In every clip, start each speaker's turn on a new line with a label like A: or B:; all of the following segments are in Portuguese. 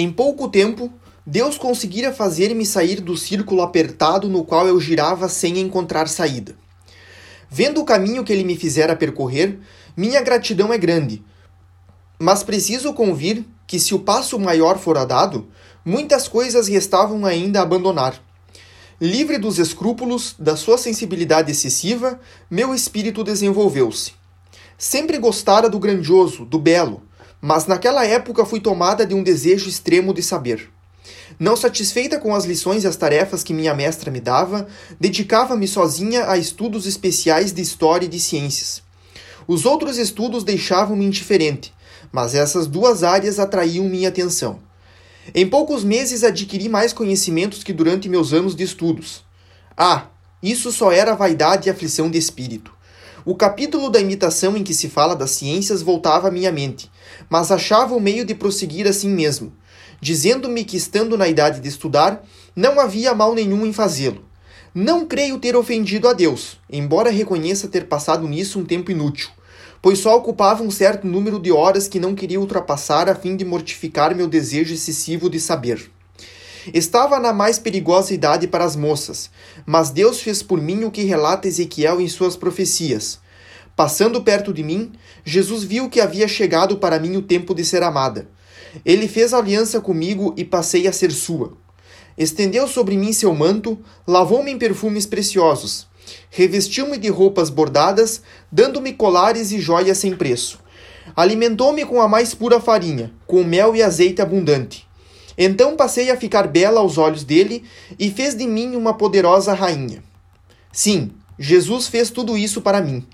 A: Em pouco tempo, Deus conseguira fazer-me sair do círculo apertado no qual eu girava sem encontrar saída. Vendo o caminho que ele me fizera percorrer, minha gratidão é grande. Mas preciso convir que, se o passo maior fora dado, muitas coisas restavam ainda a abandonar. Livre dos escrúpulos, da sua sensibilidade excessiva, meu espírito desenvolveu-se. Sempre gostara do grandioso, do belo, mas naquela época fui tomada de um desejo extremo de saber. Não satisfeita com as lições e as tarefas que minha mestra me dava, dedicava-me sozinha a estudos especiais de história e de ciências. Os outros estudos deixavam-me indiferente, mas essas duas áreas atraíam minha atenção. Em poucos meses adquiri mais conhecimentos que durante meus anos de estudos. Ah, isso só era vaidade e aflição de espírito. O capítulo da imitação em que se fala das ciências voltava à minha mente, mas achava o meio de prosseguir assim mesmo, dizendo-me que, estando na idade de estudar, não havia mal nenhum em fazê-lo. Não creio ter ofendido a Deus, embora reconheça ter passado nisso um tempo inútil, pois só ocupava um certo número de horas que não queria ultrapassar a fim de mortificar meu desejo excessivo de saber. Estava na mais perigosa idade para as moças, mas Deus fez por mim o que relata Ezequiel em suas profecias. Passando perto de mim, Jesus viu que havia chegado para mim o tempo de ser amada. Ele fez aliança comigo e passei a ser sua. Estendeu sobre mim seu manto, lavou-me em perfumes preciosos, revestiu-me de roupas bordadas, dando-me colares e joias sem preço. Alimentou-me com a mais pura farinha, com mel e azeite abundante. Então passei a ficar bela aos olhos dele e fez de mim uma poderosa rainha. Sim, Jesus fez tudo isso para mim.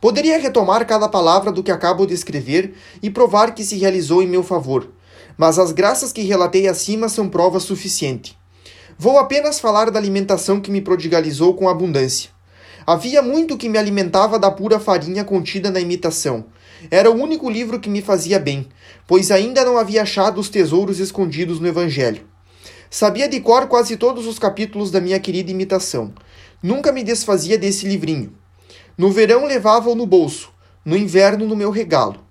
A: Poderia retomar cada palavra do que acabo de escrever e provar que se realizou em meu favor, mas as graças que relatei acima são prova suficiente. Vou apenas falar da alimentação que me prodigalizou com abundância. Havia muito que me alimentava da pura farinha contida na imitação, era o único livro que me fazia bem, pois ainda não havia achado os tesouros escondidos no Evangelho. Sabia de cor quase todos os capítulos da minha querida imitação. Nunca me desfazia desse livrinho. No verão levava-o no bolso, no inverno no meu regalo.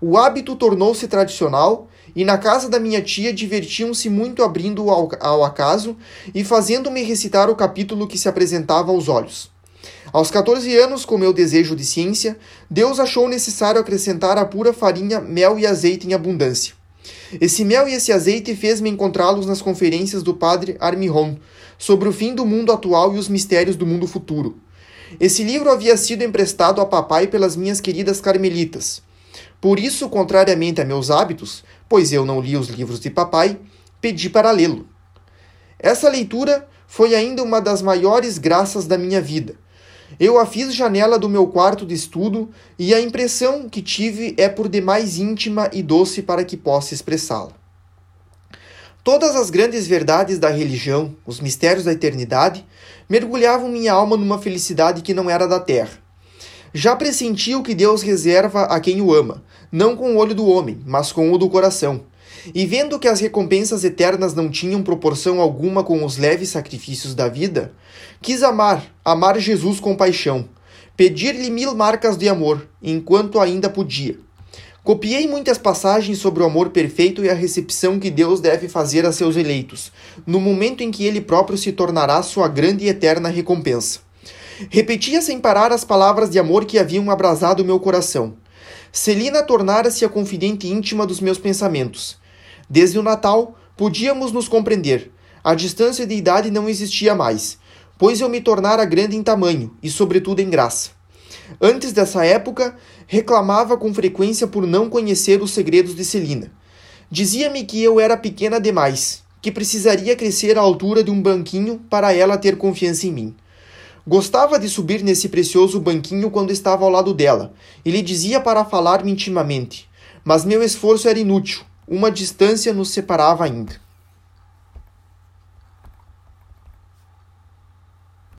A: O hábito tornou-se tradicional e na casa da minha tia divertiam-se muito abrindo-o ao, ao acaso e fazendo-me recitar o capítulo que se apresentava aos olhos. Aos 14 anos, com meu desejo de ciência, Deus achou necessário acrescentar a pura farinha, mel e azeite em abundância. Esse mel e esse azeite fez-me encontrá-los nas conferências do padre Armihon sobre o fim do mundo atual e os mistérios do mundo futuro. Esse livro havia sido emprestado a papai pelas minhas queridas carmelitas. Por isso, contrariamente a meus hábitos, pois eu não li os livros de papai, pedi para lê-lo. Essa leitura foi ainda uma das maiores graças da minha vida, eu a fiz janela do meu quarto de estudo e a impressão que tive é por demais íntima e doce para que possa expressá-la. Todas as grandes verdades da religião, os mistérios da eternidade, mergulhavam minha alma numa felicidade que não era da terra. Já pressentia o que Deus reserva a quem o ama, não com o olho do homem, mas com o do coração. E vendo que as recompensas eternas não tinham proporção alguma com os leves sacrifícios da vida, quis amar, amar Jesus com paixão, pedir-lhe mil marcas de amor, enquanto ainda podia. Copiei muitas passagens sobre o amor perfeito e a recepção que Deus deve fazer a seus eleitos, no momento em que ele próprio se tornará sua grande e eterna recompensa. Repetia sem parar as palavras de amor que haviam abrasado meu coração. Celina tornara-se a confidente íntima dos meus pensamentos. Desde o Natal, podíamos nos compreender. A distância de idade não existia mais, pois eu me tornara grande em tamanho e, sobretudo, em graça. Antes dessa época, reclamava com frequência por não conhecer os segredos de Celina. Dizia-me que eu era pequena demais, que precisaria crescer à altura de um banquinho para ela ter confiança em mim. Gostava de subir nesse precioso banquinho quando estava ao lado dela, e lhe dizia para falar-me intimamente, mas meu esforço era inútil, uma distância nos separava ainda.